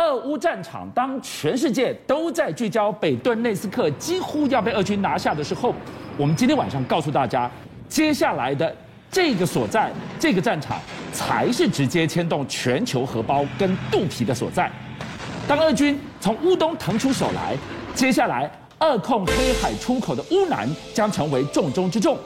俄乌战场，当全世界都在聚焦北顿内斯克几乎要被俄军拿下的时候，我们今天晚上告诉大家，接下来的这个所在，这个战场才是直接牵动全球荷包跟肚皮的所在。当俄军从乌东腾出手来，接下来扼控黑海出口的乌南将成为重中之重。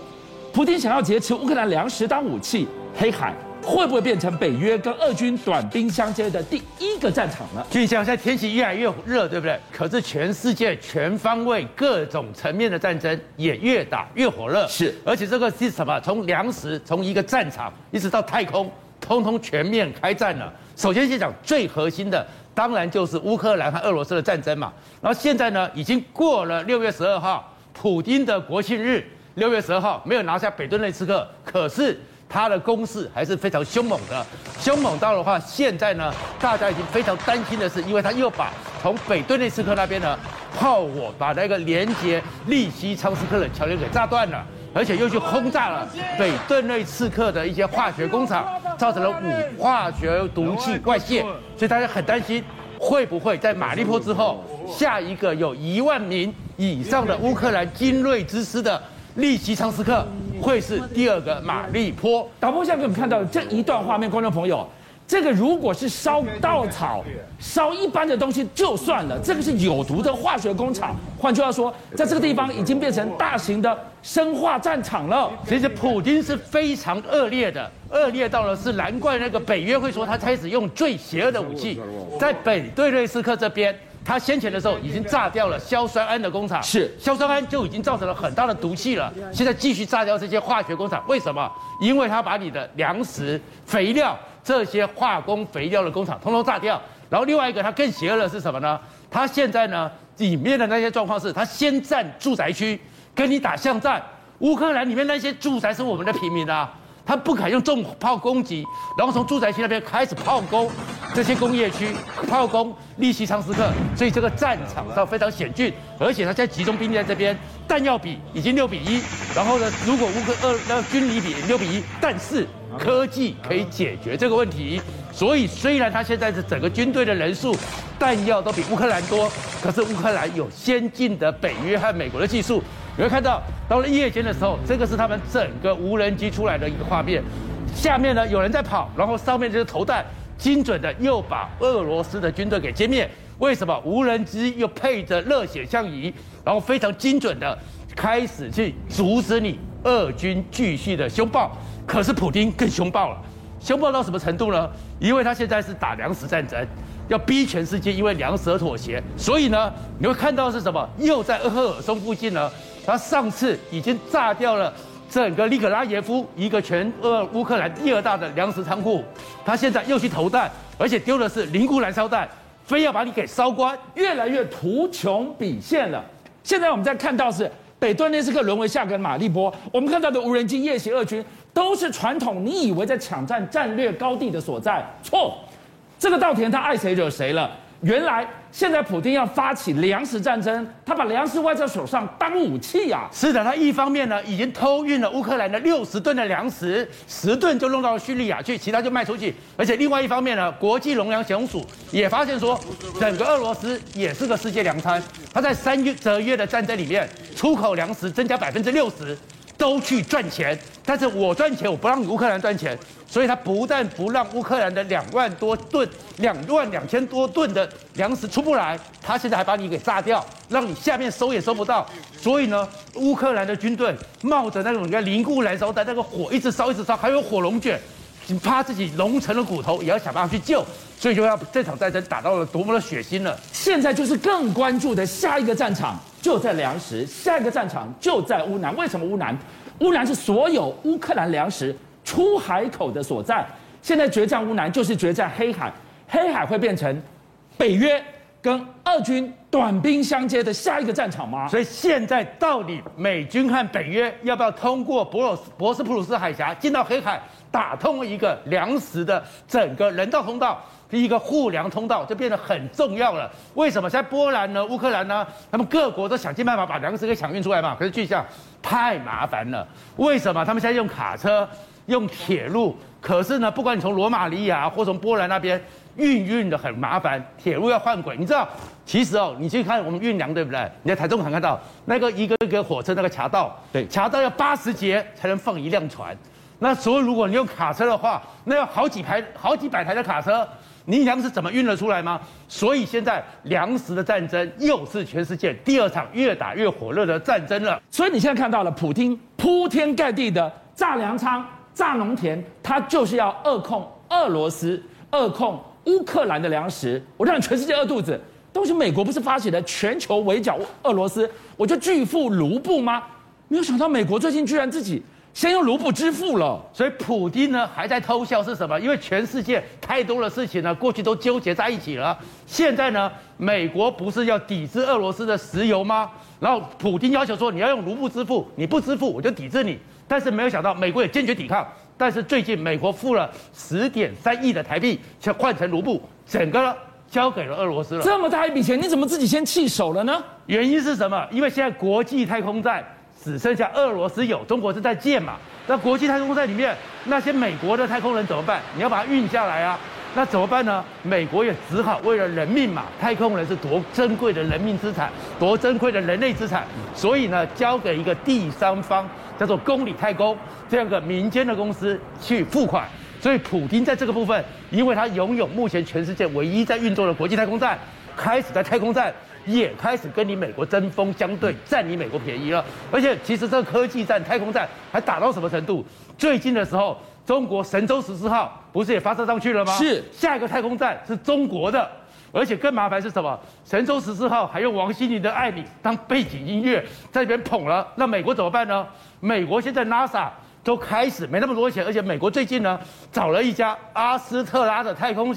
普京想要劫持乌克兰粮食当武器，黑海。会不会变成北约跟俄军短兵相接的第一个战场呢？就像现在天气越来越热，对不对？可是全世界全方位各种层面的战争也越打越火热。是，而且这个是什么？从粮食，从一个战场一直到太空，通通全面开战了。首先先讲最核心的，当然就是乌克兰和俄罗斯的战争嘛。然后现在呢，已经过了六月十二号，普京的国庆日，六月十二号没有拿下北顿内茨克，可是。他的攻势还是非常凶猛的，凶猛到的话，现在呢，大家已经非常担心的是，因为他又把从北顿内茨克那边呢炮火把那个连接利西昌斯克的桥梁给炸断了，而且又去轰炸了北顿内茨克的一些化学工厂，造成了五化学毒气外泄，所以大家很担心会不会在马利坡之后，下一个有一万名以上的乌克兰精锐之师的。利西昌斯克会是第二个马利坡。导播现在给我们看到这一段画面，观众朋友，这个如果是烧稻草、烧一般的东西就算了，这个是有毒的化学工厂。换句话说，在这个地方已经变成大型的生化战场了。其实普丁是非常恶劣的，恶劣到了是难怪那个北约会说他开始用最邪恶的武器，在北对瑞斯克这边。他先前的时候已经炸掉了硝酸铵的工厂，是硝酸铵就已经造成了很大的毒气了。现在继续炸掉这些化学工厂，为什么？因为他把你的粮食、肥料这些化工肥料的工厂通通炸掉。然后另外一个，他更邪恶的是什么呢？他现在呢里面的那些状况是，他先占住宅区，跟你打巷战。乌克兰里面那些住宅是我们的平民啊。他不敢用重炮攻击，然后从住宅区那边开始炮攻这些工业区，炮攻利西昌斯克，所以这个战场上非常险峻，而且他现在集中兵力在这边，弹药比已经六比一，然后呢，如果乌克二那军力比六比一，但是科技可以解决这个问题，所以虽然他现在是整个军队的人数、弹药都比乌克兰多，可是乌克兰有先进的北约和美国的技术。你会看到，到了夜间的时候，这个是他们整个无人机出来的一个画面。下面呢有人在跑，然后上面就是投弹，精准的又把俄罗斯的军队给歼灭。为什么？无人机又配着热血相仪，然后非常精准的开始去阻止你俄军继续的凶暴。可是普丁更凶暴了，凶暴到什么程度呢？因为他现在是打粮食战争，要逼全世界因为粮食而妥协。所以呢，你会看到是什么？又在赫尔松附近呢。他上次已经炸掉了整个利格拉耶夫，一个全俄乌克兰第二大的粮食仓库。他现在又去投弹，而且丢的是凝固燃烧弹，非要把你给烧光，越来越图穷匕见了。现在我们在看到是北顿涅茨克沦为下个马利波，我们看到的无人机夜袭俄军都是传统你以为在抢占战略高地的所在，错，这个稻田他爱谁惹谁了。原来现在普丁要发起粮食战争，他把粮食握在手上当武器、啊。是的，他一方面呢已经偷运了乌克兰的六十吨的粮食，十吨就弄到叙利亚去，其他就卖出去。而且另外一方面呢，国际农粮协同署也发现说，整个俄罗斯也是个世界粮仓。他在三月这月的战争里面，出口粮食增加百分之六十。都去赚钱，但是我赚钱，我不让乌克兰赚钱，所以他不但不让乌克兰的两万多吨、两万两千多吨的粮食出不来，他现在还把你给炸掉，让你下面收也收不到。所以呢，乌克兰的军队冒着那种叫凝固燃烧弹，那个火一直烧一直烧，还有火龙卷，你怕自己融成了骨头，也要想办法去救。所以就要这场战争打到了多么的血腥了。现在就是更关注的下一个战场。就在粮食，下一个战场就在乌南。为什么乌南？乌南是所有乌克兰粮食出海口的所在。现在决战乌南，就是决战黑海。黑海会变成北约跟俄军短兵相接的下一个战场吗？所以现在到底美军和北约要不要通过博罗斯博斯普鲁斯海峡进到黑海，打通一个粮食的整个人道通道？一个护粮通道就变得很重要了。为什么？在波兰呢、乌克兰呢，他们各国都想尽办法把粮食给抢运出来嘛。可是据讲太麻烦了。为什么？他们现在用卡车、用铁路，可是呢，不管你从罗马尼亚或从波兰那边，运运的很麻烦，铁路要换轨。你知道，其实哦，你去看我们运粮对不对？你在台中港看到那个一个一个火车那个卡道，对，卡道要八十节才能放一辆船。那所以如果你用卡车的话，那要好几排、好几百台的卡车。你粮食怎么运得出来吗？所以现在粮食的战争又是全世界第二场越打越火热的战争了。所以你现在看到了普京铺天盖地的炸粮仓、炸农田，他就是要扼控俄罗斯、扼控乌克兰的粮食。我让全世界饿肚子。东西美国不是发起了全球围剿俄罗斯，我就拒付卢布吗？没有想到美国最近居然自己。先用卢布支付了，所以普丁呢还在偷笑是什么？因为全世界太多的事情呢，过去都纠结在一起了。现在呢，美国不是要抵制俄罗斯的石油吗？然后普丁要求说你要用卢布支付，你不支付我就抵制你。但是没有想到美国也坚决抵抗。但是最近美国付了十点三亿的台币，却换成卢布，整个交给了俄罗斯了。这么大一笔钱，你怎么自己先弃守了呢？原因是什么？因为现在国际太空站。只剩下俄罗斯有，中国是在建嘛？那国际太空站里面那些美国的太空人怎么办？你要把它运下来啊？那怎么办呢？美国也只好为了人命嘛，太空人是多珍贵的人命资产，多珍贵的人类资产，所以呢，交给一个第三方叫做公理太空这样个民间的公司去付款。所以普丁在这个部分，因为他拥有目前全世界唯一在运作的国际太空站，开始在太空站。也开始跟你美国针锋相对，占你美国便宜了。而且，其实这个科技战、太空战还打到什么程度？最近的时候，中国神舟十四号不是也发射上去了吗？是。下一个太空站是中国的，而且更麻烦是什么？神舟十四号还用王心凌的《爱你》当背景音乐在这边捧了。那美国怎么办呢？美国现在 NASA 都开始没那么多钱，而且美国最近呢找了一家阿斯特拉的太空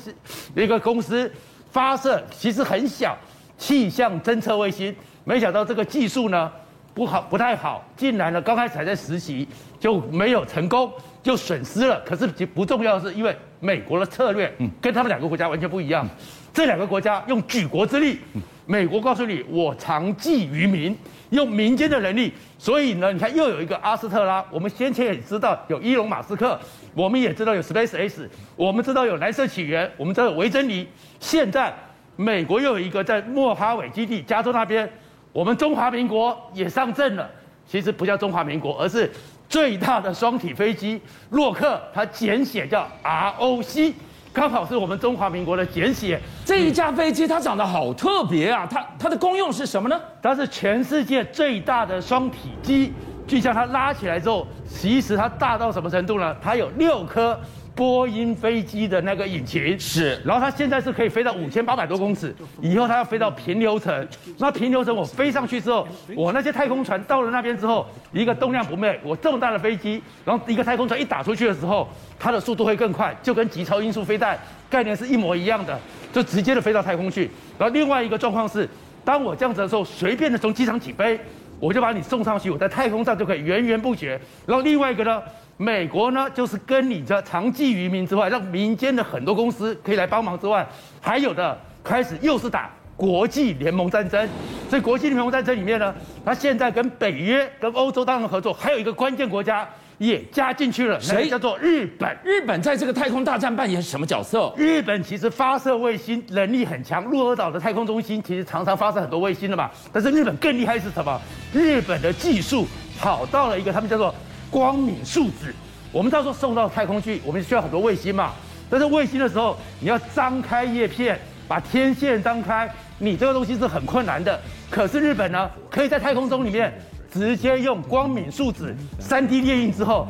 一个公司发射，其实很小。气象侦测卫星，没想到这个技术呢不好，不太好，进来呢刚开始还在实习就没有成功，就损失了。可是不重要的是，因为美国的策略跟他们两个国家完全不一样。这两个国家用举国之力，美国告诉你我长技于民，用民间的能力。所以呢，你看又有一个阿斯特拉，我们先前也知道有伊隆马斯克，我们也知道有 SpaceX，我们知道有蓝色起源，我们知道有维珍妮，现在。美国又有一个在莫哈韦基地，加州那边，我们中华民国也上阵了。其实不叫中华民国，而是最大的双体飞机洛克，它简写叫 ROC，刚好是我们中华民国的简写。这一架飞机它长得好特别啊，它它的功用是什么呢？它是全世界最大的双体机，就像它拉起来之后，其实它大到什么程度呢？它有六颗。波音飞机的那个引擎是，然后它现在是可以飞到五千八百多公尺，以后它要飞到平流层。那平流层我飞上去之后，我那些太空船到了那边之后，一个动量不灭，我这么大的飞机，然后一个太空船一打出去的时候，它的速度会更快，就跟极超音速飞弹概念是一模一样的，就直接的飞到太空去。然后另外一个状况是，当我这样子的时候，随便的从机场起飞，我就把你送上去，我在太空上就可以源源不绝。然后另外一个呢？美国呢，就是跟你这长技于民之外，让民间的很多公司可以来帮忙之外，还有的开始又是打国际联盟战争。所以国际联盟战争里面呢，他现在跟北约、跟欧洲当然合作，还有一个关键国家也加进去了，谁叫做日本？日本在这个太空大战扮演什么角色？日本其实发射卫星能力很强，鹿儿岛的太空中心其实常常发射很多卫星的嘛。但是日本更厉害是什么？日本的技术跑到了一个他们叫做。光敏数子，我们到时候送到太空去，我们需要很多卫星嘛。但是卫星的时候，你要张开叶片，把天线张开，你这个东西是很困难的。可是日本呢，可以在太空中里面直接用光敏树脂 3D 列印之后，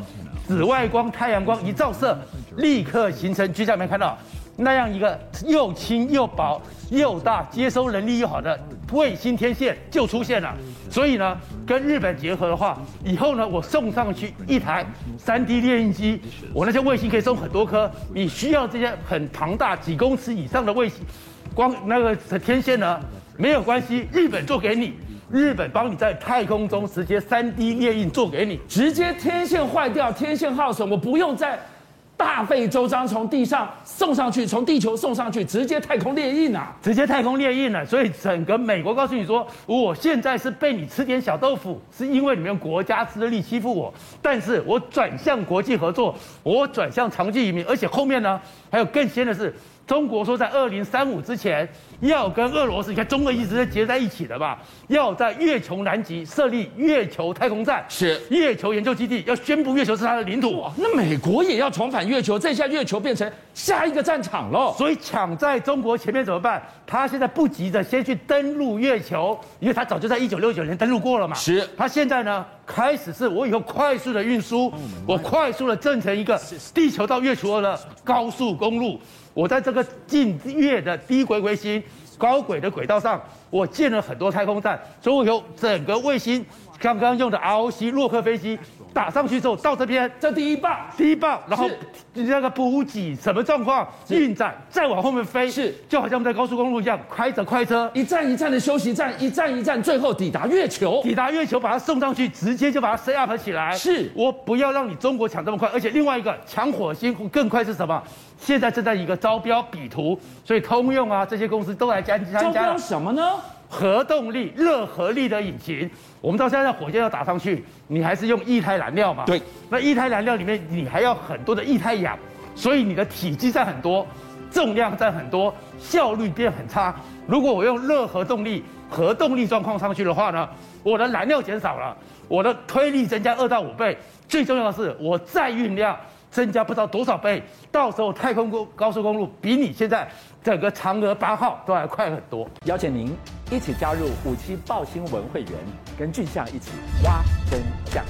紫外光、太阳光一照射，立刻形成，就像你们看到那样一个又轻又薄又大、接收能力又好的卫星天线就出现了。所以呢，跟日本结合的话，以后呢，我送上去一台 3D 列印机，我那些卫星可以送很多颗。你需要这些很庞大几公尺以上的卫星，光那个天线呢，没有关系，日本做给你，日本帮你在太空中直接 3D 列印做给你，直接天线坏掉，天线耗损，我不用再。大费周章从地上送上去，从地球送上去，直接太空列印啊！直接太空列印了。所以整个美国告诉你说，我现在是被你吃点小豆腐，是因为你们国家之力欺负我。但是我转向国际合作，我转向长期移民，而且后面呢还有更先的是，中国说在二零三五之前要跟俄罗斯，你看中俄一直是结在一起的吧？要在月球南极设立月球太空站，是月球研究基地，要宣布月球是它的领土。那美国也要重返月球，这下月球变成下一个战场喽。所以抢在中国前面怎么办？他现在不急着先去登陆月球，因为他早就在一九六九年登陆过了嘛。是，他现在呢开始是我以后快速的运输，我快速的建成一个地球到月球的高速公路。我在这个近月的低轨卫星高轨的轨道上，我建了很多太空站，所以我有整个卫星刚刚用的 ROC 洛克飞机打上去之后，到这边这第一棒，第一棒，然后你那个补给什么状况，运载再往后面飞，是就好像我们在高速公路一样，开着快车一站一站的休息站，一站一站，最后抵达月球，抵达月球把它送上去，直接就把它 set up 起来。是我不要让你中国抢这么快，而且另外一个抢火星更快是什么？现在正在一个招标比图，所以通用啊这些公司都来参加。招标什么呢？核动力、热核力的引擎。我们到现在火箭要打上去，你还是用液态燃料嘛？对。那液态燃料里面你还要很多的液态氧，所以你的体积占很多，重量占很多，效率变很差。如果我用热核动力、核动力状况上去的话呢，我的燃料减少了，我的推力增加二到五倍，最重要的是我再运量。增加不知道多少倍，到时候太空公高速公路比你现在整个嫦娥八号都还快很多。邀请您一起加入五七报新闻会员，跟俊相一起挖真相。